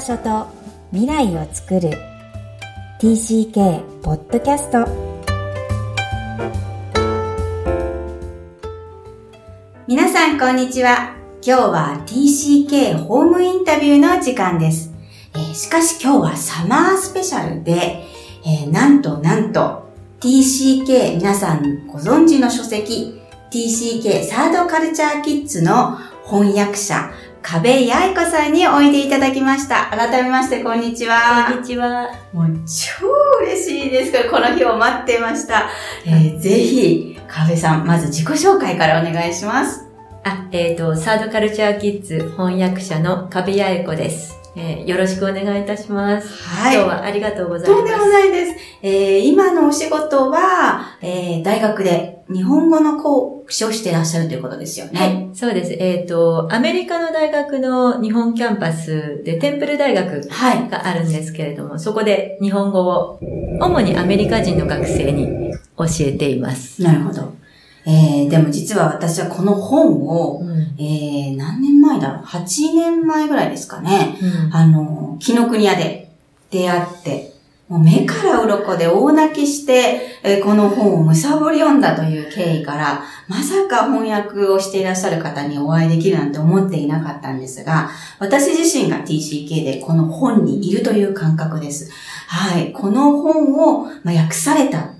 場所と未来を作る。TCK ポッドキャスト皆さんこんにちは。今日は TCK ホームインタビューの時間です、えー、しかし今日はサマースペシャルで、えー、なんとなんと TCK 皆さんご存知の書籍 TCK サードカルチャーキッズの翻訳者、壁八重子さんにおいでいただきました。改めまして、こんにちは。こんにちは。もう超嬉しいですから、この日を待ってました。えー、ぜひ、壁さん、まず自己紹介からお願いします。あ、えっ、ー、と、サードカルチャーキッズ翻訳者の壁八重子です。えー、よろしくお願いいたします。はい。今日はありがとうございます。とんでもないです。えー、今のお仕事は、えー、大学で日本語の講師をしていらっしゃるということですよね。はい。そうです。えっ、ー、と、アメリカの大学の日本キャンパスで、テンプル大学があるんですけれども、はい、そこで日本語を、主にアメリカ人の学生に教えています。なるほど。えー、でも実は私はこの本を、うん、えー、何年前だろう ?8 年前ぐらいですかね。うん、あの、紀ノ国屋で出会って、もう目から鱗で大泣きして、えー、この本をむさぼり読んだという経緯から、まさか翻訳をしていらっしゃる方にお会いできるなんて思っていなかったんですが、私自身が TCK でこの本にいるという感覚です。はい。この本を、まあ、訳された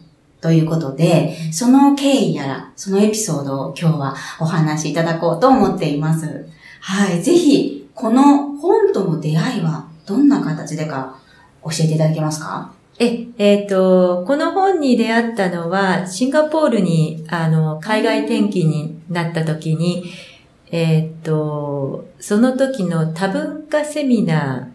ということで、その経緯やら、そのエピソードを今日はお話しいただこうと思っています。はい。ぜひ、この本との出会いはどんな形でか教えていただけますか？え、えっ、ー、と、この本に出会ったのは、シンガポールに、あの、海外転勤になった時に、えっ、ー、と、その時の多文化セミナー、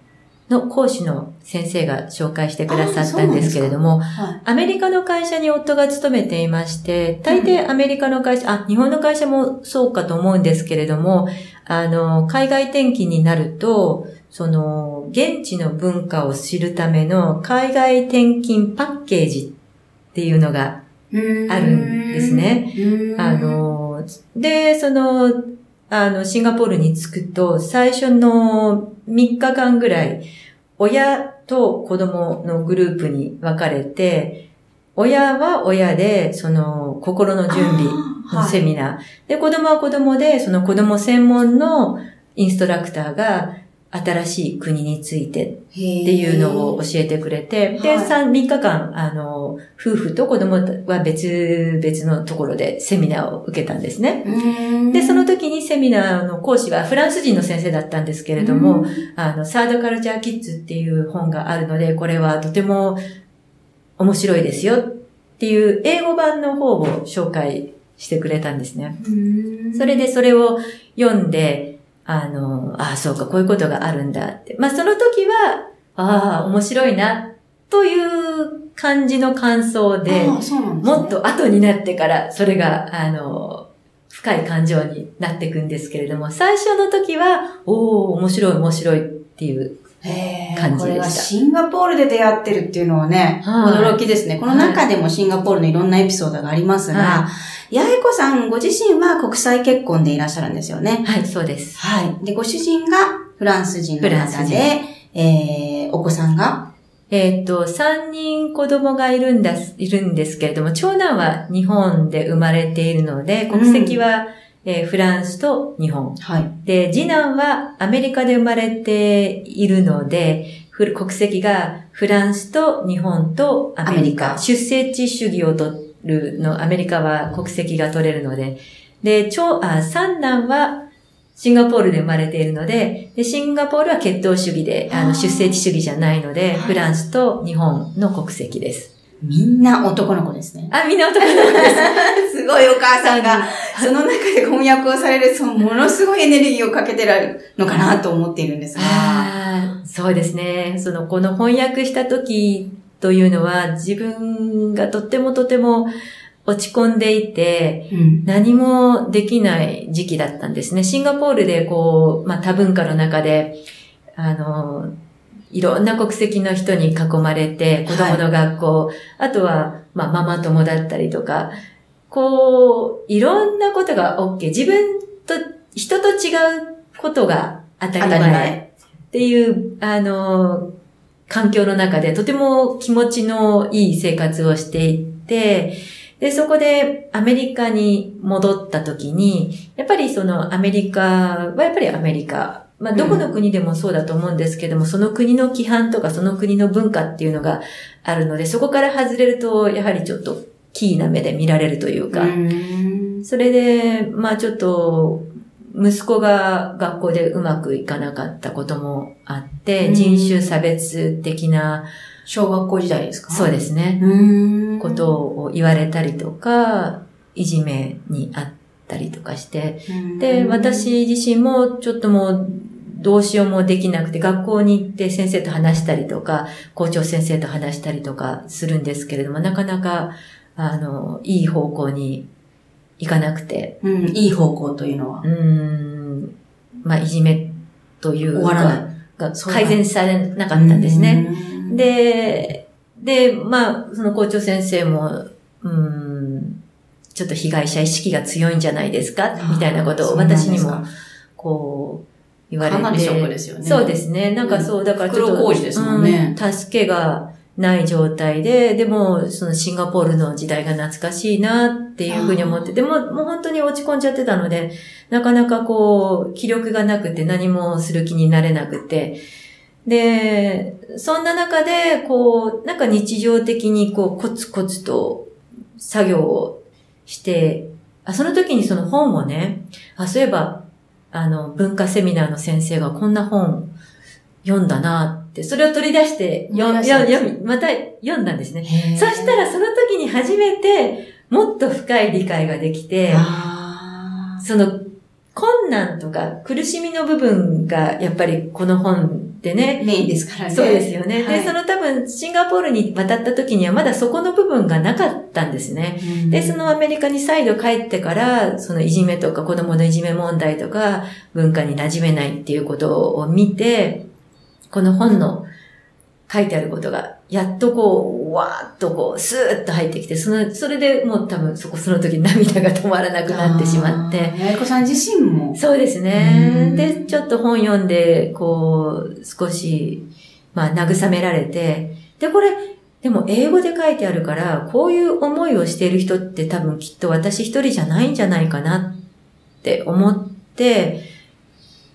の講師の先生が紹介してくださったんですけれども、はい、アメリカの会社に夫が勤めていまして、大抵アメリカの会社、あ、日本の会社もそうかと思うんですけれども、あの、海外転勤になると、その、現地の文化を知るための海外転勤パッケージっていうのがあるんですね。あの、で、その、あの、シンガポールに着くと、最初の3日間ぐらい、親と子供のグループに分かれて、親は親で、その、心の準備のセミナー。はい、で、子供は子供で、その子供専門のインストラクターが、新しい国についてっていうのを教えてくれて、で、3、3日間、あの、夫婦と子供は別々のところでセミナーを受けたんですね。で、その時にセミナーの講師はフランス人の先生だったんですけれども、あの、サードカルチャーキッズっていう本があるので、これはとても面白いですよっていう英語版の方を紹介してくれたんですね。それでそれを読んで、あの、ああ、そうか、こういうことがあるんだって。まあ、その時は、ああ、面白いな、という感じの感想で、でね、もっと後になってから、それが、あの、深い感情になっていくんですけれども、最初の時は、おお面白い面白いっていう感じでした。これはシンガポールで出会ってるっていうのはね、驚きですね。この中でもシンガポールのいろんなエピソードがありますが、はい八重子さんご自身は国際結婚でいらっしゃるんですよね。はい、そうです。はい。で、ご主人がフランス人の方で、えー、お子さんが？えっ、と、三人子供がいるんだ、いるんですけれども、長男は日本で生まれているので、国籍は、うん、えー、フランスと日本。はい。で、次男はアメリカで生まれているので、国籍がフランスと日本とアメリカ。出生地主義をとっるの、アメリカは国籍が取れるので、で、長、あ、三男はシンガポールで生まれているので、でシンガポールは血統主義で、あの、出生地主義じゃないので、フランスと日本の国籍です。みんな男の子ですね。あ、みんな男の子です。すごいお母さんが、その中で翻訳をされる、そのものすごいエネルギーをかけてられるのかなと思っているんですが。そうですね。その、この翻訳した時というのは自分がとってもとても落ち込んでいて、何もできない時期だったんですね。シンガポールでこう、まあ多文化の中で、あの、いろんな国籍の人に囲まれて、子供の学校、はい、あとは、まあママ友だったりとか、こう、いろんなことが OK。自分と、人と違うことが当たり前。っていう、あの、環境の中でとても気持ちのいい生活をしていて、で、そこでアメリカに戻った時に、やっぱりそのアメリカはやっぱりアメリカ。まあ、どこの国でもそうだと思うんですけども、その国の規範とかその国の文化っていうのがあるので、そこから外れると、やはりちょっとキーな目で見られるというか、それで、まあちょっと、息子が学校でうまくいかなかったこともあって、人種差別的な、小学校時代ですか？そうですね、うん。ことを言われたりとか、いじめにあったりとかして、うんで、、私自身もちょっともうどうしようもできなくて、学校に行って先生と話したりとか、校長先生と話したりとかするんですけれども、なかなか、あの、いい方向に行かなくて、うん、いい方向というのはう。ーん、まあ、いじめというか、が改善されなかったんですね。うん。で、で、まあ、その校長先生も、うーん、ちょっと被害者意識が強いんじゃないですか？みたいなことを私にも、こう、言われて。かなりショックですよね。そうですね。なんかそう、だからちょっと。ですもんね。うん。助けがない状態で、でも、そのシンガポールの時代が懐かしいなっていうふうに思って、でも、もう本当に落ち込んじゃってたので、なかなかこう、気力がなくて何もする気になれなくて、で、そんな中で、こう、なんか日常的にこう、コツコツと作業をして、あ、その時にその本をね、あ、そういえば、あの、文化セミナーの先生がこんな本読んだなって、それを取り出して、よ思い出したんです読み、また読んだんですね。そしたらその時に初めて、もっと深い理解ができて、あその困難とか苦しみの部分がやっぱりこの本でーね、メインですからね。そうですよね。はいで、その多分シンガポールに渡った時にはまだそこの部分がなかったんですね。うんで、そのアメリカに再度帰ってから、そのいじめとか子供のいじめ問題とか文化に馴染めないっていうことを見て、この本の書いてあることが、やっとこう、わーっとこう、スーッと入ってきて、その、それでもう多分そこその時涙が止まらなくなってしまって、あー。やいこさん自身も。そうですねう。んで、ちょっと本読んで、こう、少し、まあ、慰められて、で、これ、でも英語で書いてあるから、こういう思いをしている人って多分きっと私一人じゃないんじゃないかなって思って、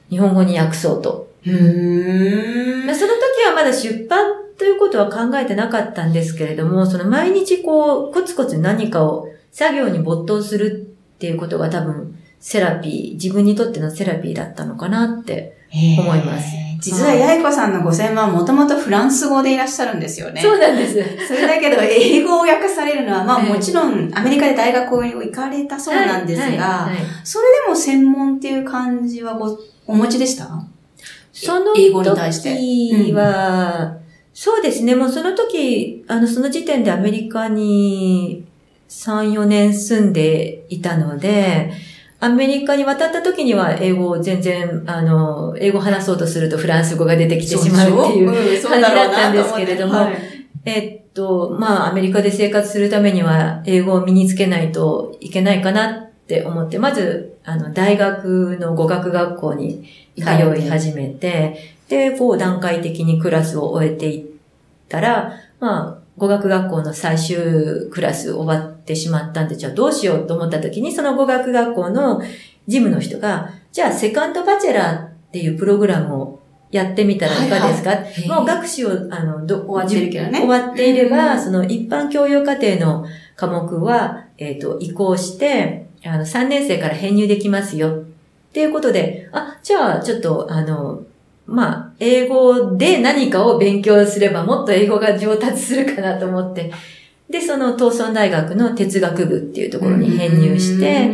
日本語に訳そうと。うーんまあ、その時はまだ出版ということは考えてなかったんですけれども、その毎日こう、コツコツ何かを作業に没頭するっていうことが多分、セラピー、自分にとってのセラピーだったのかなって。思います。実はやいこさんのご専門はもともとフランス語でいらっしゃるんですよね。そうなんです。それだけど、英語を訳されるのは、まあええ。もちろんアメリカで大学を行かれたそうなんですが、それでも専門っていう感じはご、お持ちでした？その英語に対して。時は、そうですね、もうその時、あの、その時点でアメリカに3、4年住んでいたので、アメリカに渡った時には英語を全然、あの、英語を話そうとするとフランス語が出てきてしまうっていう感じだったんですけれどもえっと、まあ、アメリカで生活するためには、英語を身につけないといけないかなって思って、まず、あの、大学の語学学校に通い始めて、で、こう、段階的にクラスを終えていったら、まあ、語学学校の最終クラス終わってしまったんで、じゃあどうしようと思った時に、その語学学校の事務の人が、じゃあ、セカンドバチェラーっていうプログラムをやってみたらいかがですか、はいもう学士を、あの、ど終わってるけどね。終わっていれば、うんその一般教養課程の科目は、えっ、と、移行して、あの、3年生から編入できますよ。っていうことで、あ、じゃあ、ちょっと、あの、まあ、英語で何かを勉強すればもっと英語が上達するかなと思って、で、その東村大学の哲学部っていうところに編入して、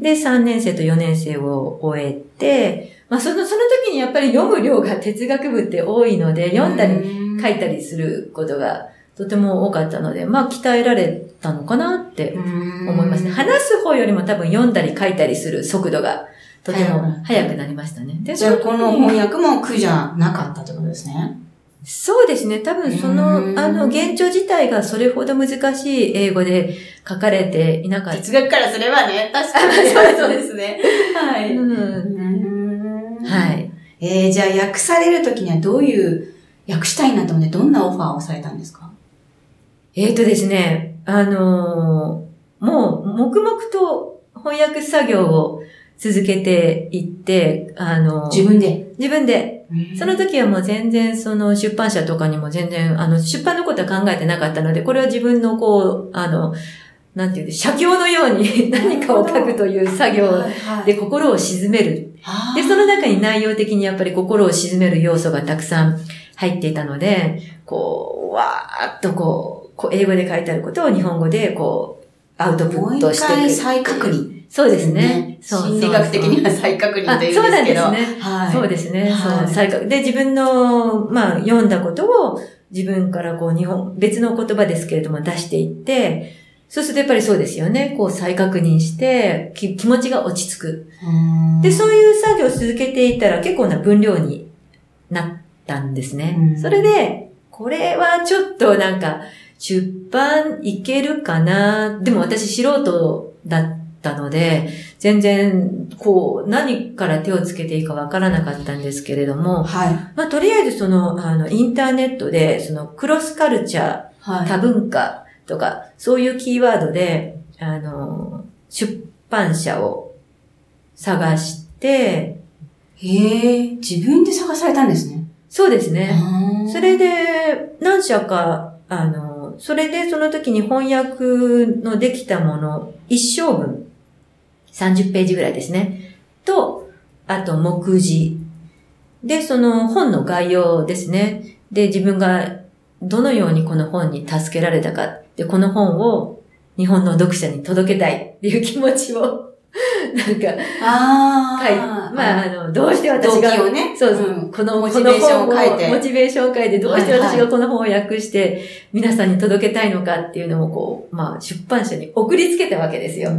で、3年生と4年生を終えて、まあ、その、その時にやっぱり読む量が哲学部って多いので、読んだりり書いたりすることがとても多かったので、まあ、鍛えられたのかなって思いますね。話す方よりも多分読んだり書いたりする速度がとても速くなりましたね。でじゃあ、この翻訳訳も苦じゃなかったってことですね。そうですね。多分そうの、んあの、現状自体がそれほど難しい英語で書かれていなかった。哲学からすればね、確かに。そうですね。はい。うんうんはい。えー、じゃあ訳されるときにはどういう、訳したいなと思ってどんなオファーをされたんですか？えっ、とですね、あのーもう、黙々と翻訳作業を続けていって、あのー自分で？自分で、その時はもう全然その出版社とかにも全然、あの、出版のことは考えてなかったので、これは自分のこう、あの、なんていうの、写経のように 何かを書くという作業で心を鎮める。で、その中に内容的にやっぱり心を鎮める要素がたくさん入っていたので、こう、わーっとこう、こう英語で書いてあることを日本語でこう、アウトプもう一ットしていく。回再確認。そうですね。そう心理学的には再確認というんですけど。あそうなんですねはい。そうですね。はいそう、再確で、自分の、まあ、読んだことを自分からこう、日本、別の言葉ですけれども出していって、そうするとやっぱりそうですよね。こう再確認して、き気持ちが落ち着く。うんで、そういう作業を続けていたら結構な分量になったんですね。うんそれで、これはちょっとなんか、出版いけるかなでも私素人だったので、全然、こう、何から手をつけていいかわからなかったんですけれども、はい。まあ、とりあえずその、あの、インターネットで、その、クロスカルチャー、はい。多文化とか、そういうキーワードで、あの、出版社を探して、へえ、自分で探されたんですね。そうですね。それで、何社か、あの、それでその時に翻訳のできたもの、一章分、30ページぐらいですね。と、あと、目次。で、その本の概要ですね。で、自分がどのようにこの本に助けられたか。で、この本を日本の読者に届けたいっていう気持ちを、なんか、ああ。はい。まあ、あの、どうして私動が、ね。そうそう、んこの、モチベーションを書いてモチベーションを書いて、どうして私がこの本を訳して、皆さんに届けたいのかっていうのをこう、まあ、出版社に送りつけたわけですよ。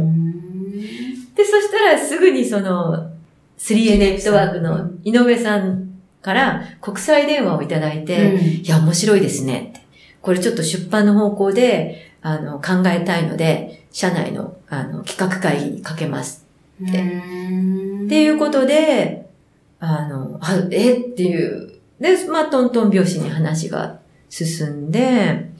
うんで、そしたらすぐにその、3A ネットワークの井上さんから国際電話をいただいて、いや、面白いですねって。これちょっと出版の方向で、あの、考えたいので、社内の、あの、企画会議にかけます。うんっていうことで、あの、あえ？っていう。で、まあ、トントン拍子に話が進んで、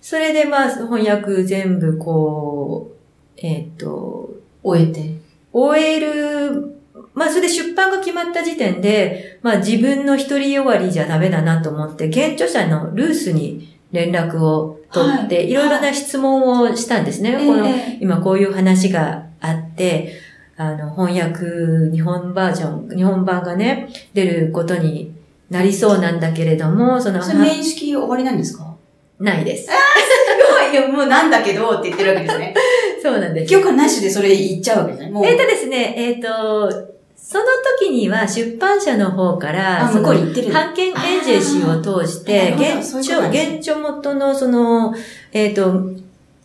それでまあ、翻訳全部こう、えっ、と、終えて。終える、まあ、それで出版が決まった時点で、まあ、自分の一人終わりじゃダメだなと思って、現著者のルースに連絡を取って、はいい、ろいろな質問をしたんですね。このええ今こういう話があって、あの、翻訳、日本バージョン、日本版がね、出ることになりそうなんだけれども、その、それ面識終わりなんですか？ないです。すごい。いや、もうなんだけどって言ってるわけですね。そうなんです。許可なしでそれ言っちゃうわけですね。もう。えっ、とですね、えっ、と、その時には出版社の方から、あ、向こうに行ってる。版権エージェンシーを通して、現著、現著元のその、えっ、と、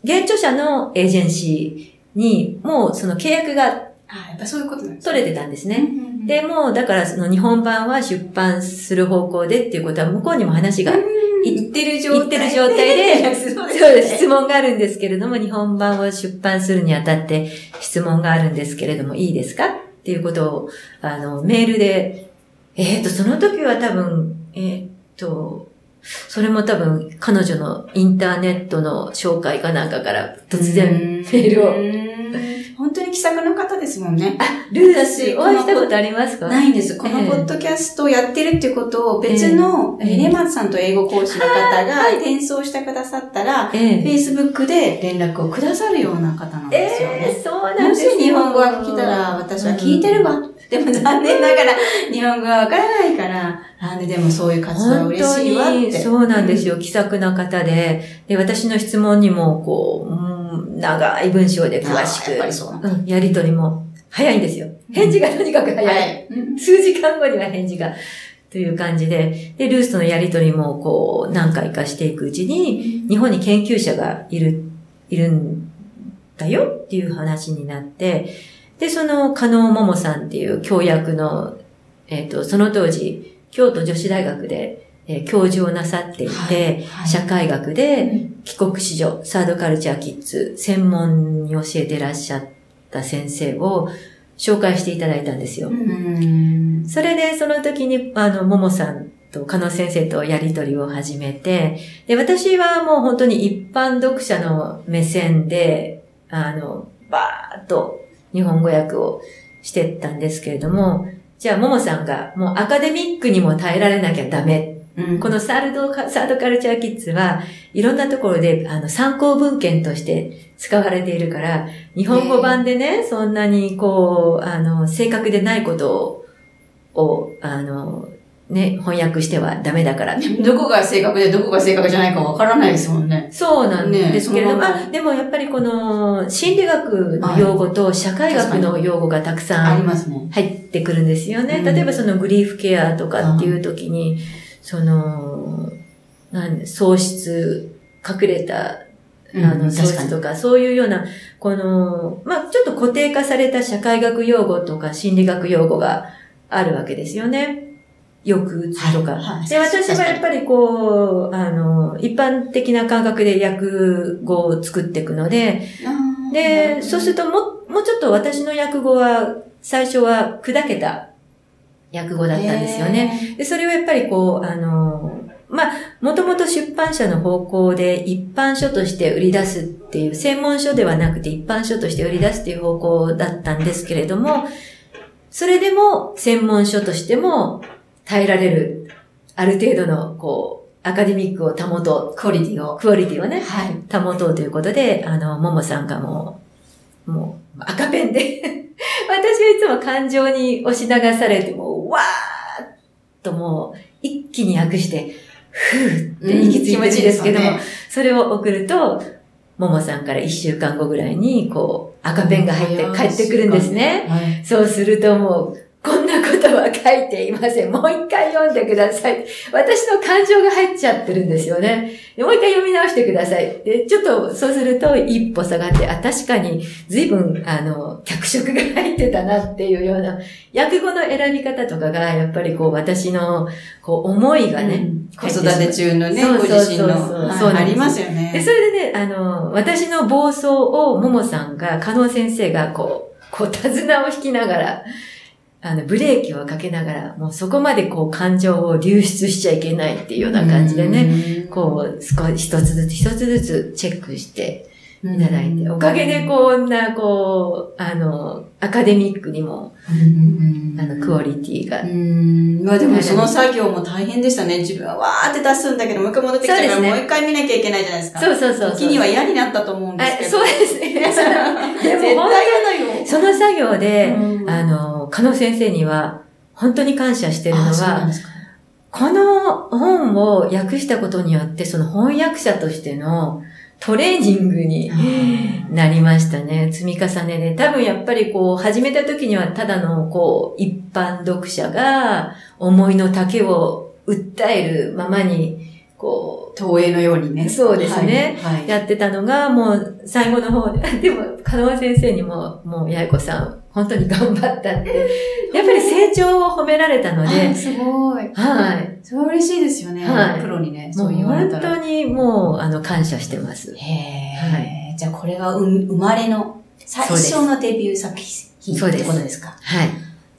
現著者のエージェンシーに、もうその契約があ、やっぱそういうことなんです取れてたんですね。ねで、もう、だからその日本版は出版する方向でっていうことは、向こうにも話が、言ってる状態言ってる状態で。そうですです、質問があるんです。けれども、日本版を出版するにあたって質問があるんですけれども、いいですかっていうことを、あの、メールで、えっ、と、その時は多分、えっ、と、それも多分、彼女のインターネットの紹介かなんかから突然メールを。を。本当に気さくな方ですもんね。ルース、お会いしたことありますか？ないんです。このええポッドキャストをやってるっていうことを別の、えレマンさんと英語講師の方がはい転送してくださったら、ええ Facebook で連絡をくださるような方なんですよね。えー、そうなんもしですよ日本語が聞けたら、私は聞いてるわ。でも残念ながら、日本語がわからないから、あででもそういう活動は嬉しいわって。本当にそうなんですよ。気さくな方で、で、私の質問にも、こう、うん長い文章で詳しく、やっぱりそうなんだうんやりとりも早いんですよ。返事がとにかく早い。はい。うん数時間後には返事が、という感じで、で、ルースとのやりとりも、こう、何回かしていくうちに、日本に研究者がいる、いるんだよっていう話になって、で、その、加納桃さんっていう教役の、えっ、と、その当時、京都女子大学で、えー教授をなさっていて、はいはい。社会学で帰国子女、サードカルチャーキッズ、専門に教えてらっしゃった先生を紹介していただいたんですよ。それでその時に、あの、ももさんと加納先生とやりとりを始めて、で、私はもう本当に一般読者の目線で、あの、バーッと日本語訳をしてったんですけれども、じゃあ、ももさんがもうアカデミックにも耐えられなきゃダメ。うんこのサードカ、サードカルチャーキッズはいろんなところであの参考文献として使われているから、日本語版でね、そんなにこう、あの、正確でないことを、をあの、ね、翻訳してはダメだから。どこが正確でどこが正確じゃないかわからないですもんね。そうなんですけれども、ねままあでもやっぱりこの心理学の用語と社会学の用語がたくさん。入ってくるんですよね。うん例えばそのグリーフケアとかっていう時に、その、なん喪失、隠れた、あの、とか、そういうような、この、まあ、ちょっと固定化された社会学用語とか心理学用語があるわけですよね。抑うつとか。はいはいで、私はやっぱりこう、あの、一般的な感覚で訳語を作っていくので、で、そうするとも、もうちょっと私の訳語は、最初は砕けた訳語だったんですよね。で、それをやっぱりこう、あの、まあ、もともと出版社の方向で一般書として売り出すっていう、専門書ではなくて一般書として売り出すっていう方向だったんですけれども、それでも専門書としても耐えられる、ある程度の、こう、アカデミックを保とクオリティをう、。クオリティをね、はい。保とうということで、あの、ももさんがもう、もう、赤ペンで、私はいつも感情に押し流されて、もう、わーっともう、一気に訳して、ふーって息ついてるんですけども、うん気持ちいいそれを送ると、ももさんから一週間後ぐらいに、こう、赤ペンが入って帰ってくるんですね。はい。そうするともう、は書いていません。もう一回読んでください。私の感情が入っちゃってるんですよね。でもう一回読み直してください。で、ちょっとそうすると一歩下がって、あ、確かに随分、あの、脚色が入ってたなっていうような、訳語の選び方とかが、やっぱりこう私の、こう思いがね、うん子育て中のね、ご自身の。そうありますよで、ね。それでね、あの、私の暴走を、ももさんが、加納先生が、こう、こう、手綱を引きながら、あの、ブレーキをかけながら、もうそこまでこう、感情を流出しちゃいけないっていうような感じでね、ねこう、少し一つずつ一つずつチェックしていただいて、おかげでこんな、こう、あの、アカデミックにも、うん、あの、クオリティがう。ん。まあでもその作業も大変でしたね。自分はわーって出すんだけど、もう一回戻ってきちゃうから、ねもう一回見なきゃいけないじゃないですか。そうそうそうそう。時には嫌になったと思うんですけあ、ど。そうですね。絶対嫌だよ。その作業で、うんあの、加納先生には、本当に感謝してるのは、この本を訳したことによって、その翻訳者としてのトレーニングになりましたね。積み重ねで。多分やっぱりこう、始めた時にはただのこう、一般読者が思いの丈を訴えるままに、こ投影のようにね。そうですねはい。はいう、やってたのが、もう最後の方で、でも、加納先生にも、もう、八重子さん、本当に頑張ったって、やっぱり成長を褒められたのであ、すごい。はい。それは嬉しいですよね。はいプロにね、もそうう言われ本たら。当にもう、あの、感謝してます。へえ、じゃあこれがう生まれの最初のデビュー作品ってことですか？はい。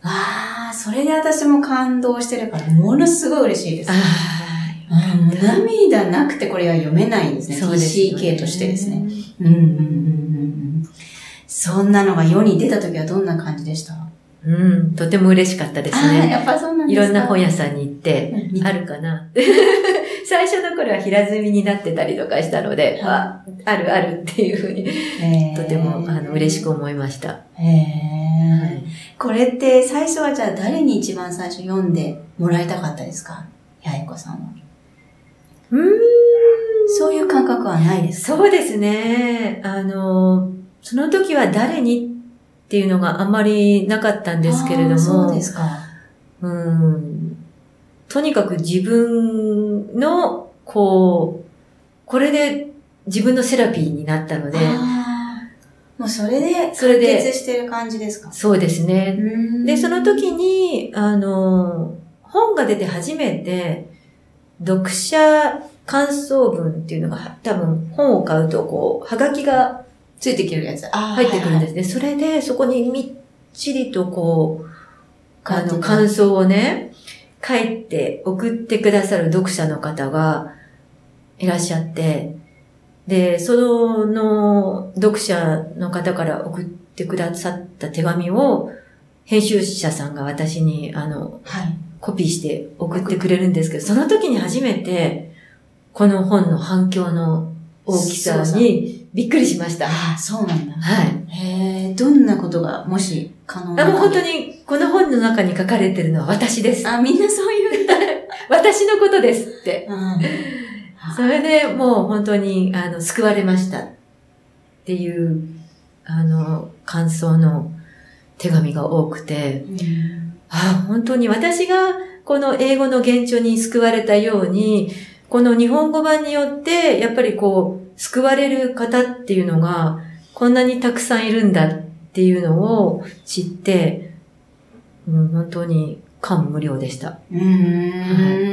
ああ、それで私も感動してるから、ものすごい嬉しいです。ああもう涙なくてこれは読めないんですね。そうですよね TCK としてですね。。うんうんうんうんうん。そんなのが世に出た時はどんな感じでした？うん、とても嬉しかったですああ、ね。やっぱそうなんいですか？ろんな本屋さんに行って、うんあるかな？最初の頃は平積みになってたりとかしたので、あ、あるあるっていうふうに、とても、あの、嬉しく思いました。へえ。これって最初はじゃあ誰に一番最初読んでもらいたかったですか？八重子さんは。うーんそういう感覚はないですか？そうですね。あの、その時は誰にっていうのがあまりなかったんですけれども、そうですか。うんとにかく自分の、こう、これで自分のセラピーになったので、もうそれで完それで結してる感じですか？そうですね。で、でその時に、あの、本が出て初めて、読者感想文っていうのが、多分本を買うと、こう、はがきがついてきるやつ。入ってくるんではいすね。それで、そこにみっちりとこう、あの、感想をね、書いて送ってくださる読者の方がいらっしゃって、で、その読者の方から送ってくださった手紙を、編集者さんが私に、あの、はい、コピーして送ってくれるんですけど、その時に初めて、この本の反響の大きさにびっくりしました。ああ、そうなんだ。はい。へえ、どんなことが、もし可能なあ、もう本当に、この本の中に書かれてるのは私です。あ、みんなそう言う。私のことですって。うん、それでもう本当に、あの、救われましたっていう、あの、感想の手紙が多くて、うん、あ本当に私がこの英語の現状に救われたように、この日本語版によって、やっぱりこう、救われる方っていうのが、こんなにたくさんいるんだっていうのを知って、うん、本当に感無量でした。うん、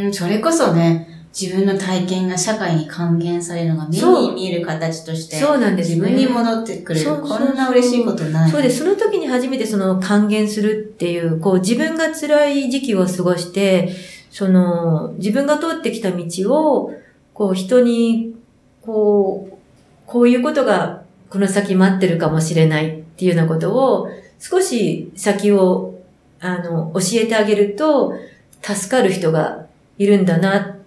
はい、それこそね、自分の体験が社会に還元されるのが目に見える形として、そうなんです、ね、自分に戻ってくれる。こんな嬉しいことない。そうです。その時に初めてその還元するっていう、こう自分が辛い時期を過ごして、その自分が通ってきた道を、こう人に、こう、こういうことがこの先待ってるかもしれないっていうようなことを、少し先を、あの、教えてあげると、助かる人がいるんだな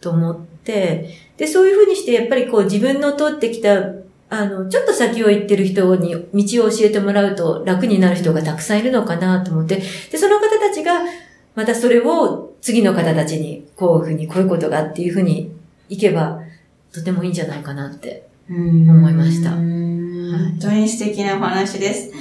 と思って、で、そういうふうにして、やっぱりこう自分の通ってきた、あの、ちょっと先を行ってる人に道を教えてもらうと楽になる人がたくさんいるのかなと思って、で、その方たちが、またそれを次の方たちに、こういうふうに、こういうことがっていうふうに行けば、とてもいいんじゃないかなって思いました。本当に素敵なお話です。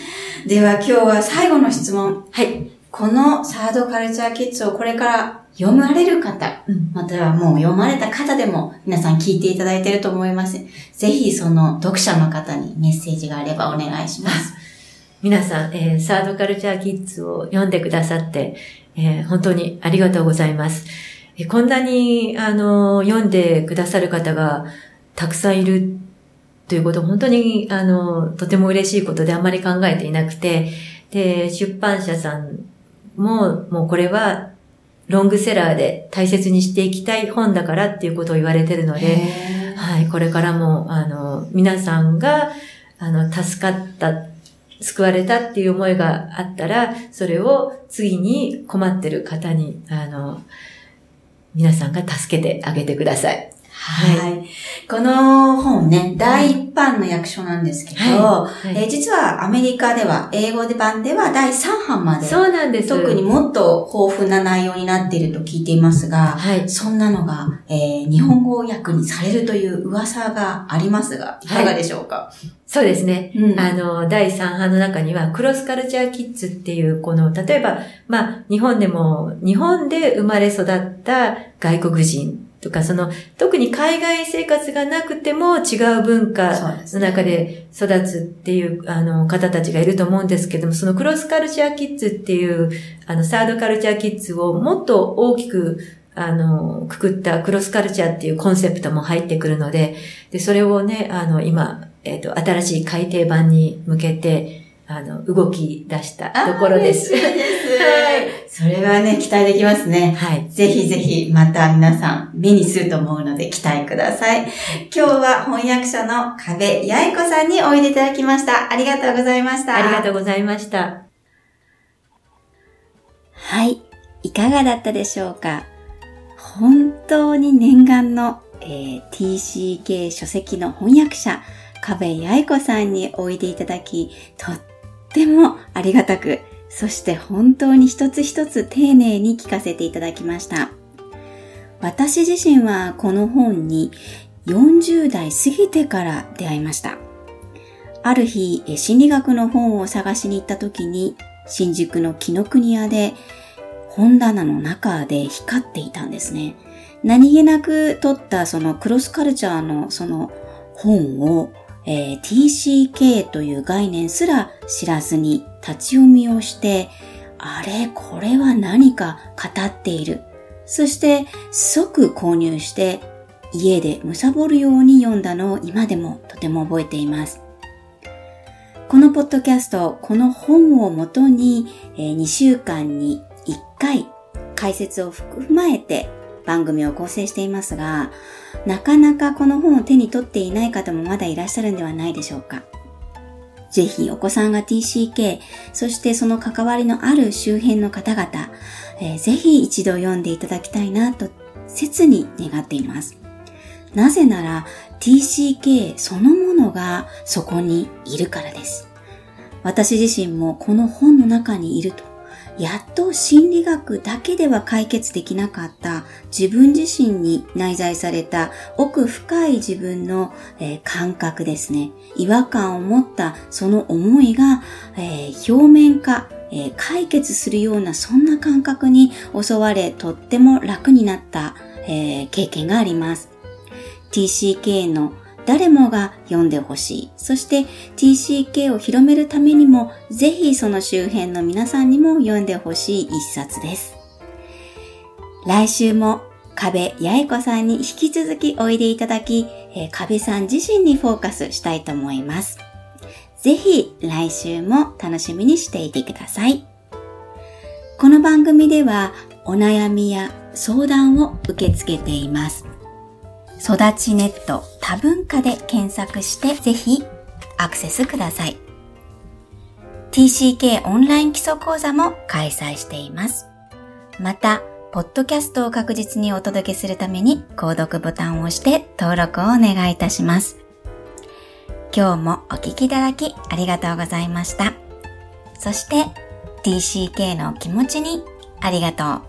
では今日は最後の質問。はい。このサードカルチャーキッズをこれから読まれる方、うん、またはもう読まれた方でも皆さん聞いていただいていると思います。ぜひその読者の方にメッセージがあればお願いします。皆さん、えー、サードカルチャーキッズを読んでくださって、えー、本当にありがとうございます。えー、こんなに、あの、読んでくださる方がたくさんいるということ、本当に、あの、とても嬉しいことであんまり考えていなくて、で、出版社さんも、もうこれはロングセラーで大切にしていきたい本だからっていうことを言われてるので、はい、これからも、あの、皆さんが、あの、助かった、救われたっていう思いがあったら、それを次に困ってる方に、あの、皆さんが助けてあげてください。はい。この本ね、第一版の役所なんですけど、はいはい、えー、実はアメリカでは、英語で版では第3版まで。そうなんです。特にもっと豊富な内容になっていると聞いていますが、はい、そんなのが、えー、日本語訳にされるという噂がありますが、いかがでしょうか、はいそうですね。うん、あの、第3版の中には、クロスカルチャーキッズっていう、この、例えば、まあ、日本でも、日本で生まれ育った外国人とか、その、特に海外生活がなくても違う文化の中で育つっていう、あの、方たちがいると思うんですけども、そのクロスカルチャーキッズっていう、あの、サードカルチャーキッズをもっと大きく、あの、くくったクロスカルチャーっていうコンセプトも入ってくるので、で、それをね、あの、今、えっ、ー、と、新しい改訂版に向けて、あの、動き出したところです。です。はい。それはね、期待できますね。はい。ぜひぜひ、また皆さん、目にすると思うので、期待ください。今日は翻訳者の壁八重子さんにおいでいただきました。ありがとうございました。ありがとうございました。はい。いかがだったでしょうか？本当に念願の、えー、TCK 書籍の翻訳者、壁八重子さんにおいでいただき、とっってもありがたく、そして本当に一つ一つ丁寧に聞かせていただきました。私自身はこの本に40代過ぎてから出会いました。ある日、心理学の本を探しに行った時に、新宿の紀ノ国屋で本棚の中で光っていたんですね。何気なく撮ったそのクロスカルチャーのその本をえー、TCK という概念すら知らずに立ち読みをして、あれ、これは何か語っている。そして即購入して家で貪るように読んだのを今でもとても覚えています。このポッドキャスト、この本をもとに、え、2週間に1回解説を踏まえて番組を構成していますが、なかなかこの本を手に取っていない方もまだいらっしゃるんではないでしょうか。ぜひお子さんが TCK、そしてその関わりのある周辺の方々、えー、ぜひ一度読んでいただきたいなと切に願っています。なぜなら TCK そのものがそこにいるからです。私自身もこの本の中にいるとやっと心理学だけでは解決できなかった自分自身に内在された奥深い自分の、えー、感覚ですね。違和感を持ったその思いが、えー、表面化、えー、解決するようなそんな感覚に襲われとっても楽になった、え経験があります。TCK の誰もが読んでほしい。そして TCK を広めるためにも、ぜひその周辺の皆さんにも読んでほしい一冊です。来週も壁八重子さんに引き続きおいでいただき、えー、壁さん自身にフォーカスしたいと思います。ぜひ来週も楽しみにしていてください。この番組ではお悩みや相談を受け付けています。育ちネット多文化で検索してぜひアクセスください。TCK オンライン基礎講座も開催しています。また、ポッドキャストを確実にお届けするために購読ボタンを押して登録をお願いいたします。今日もお聴きいただきありがとうございました。そして TCK の気持ちにありがとう。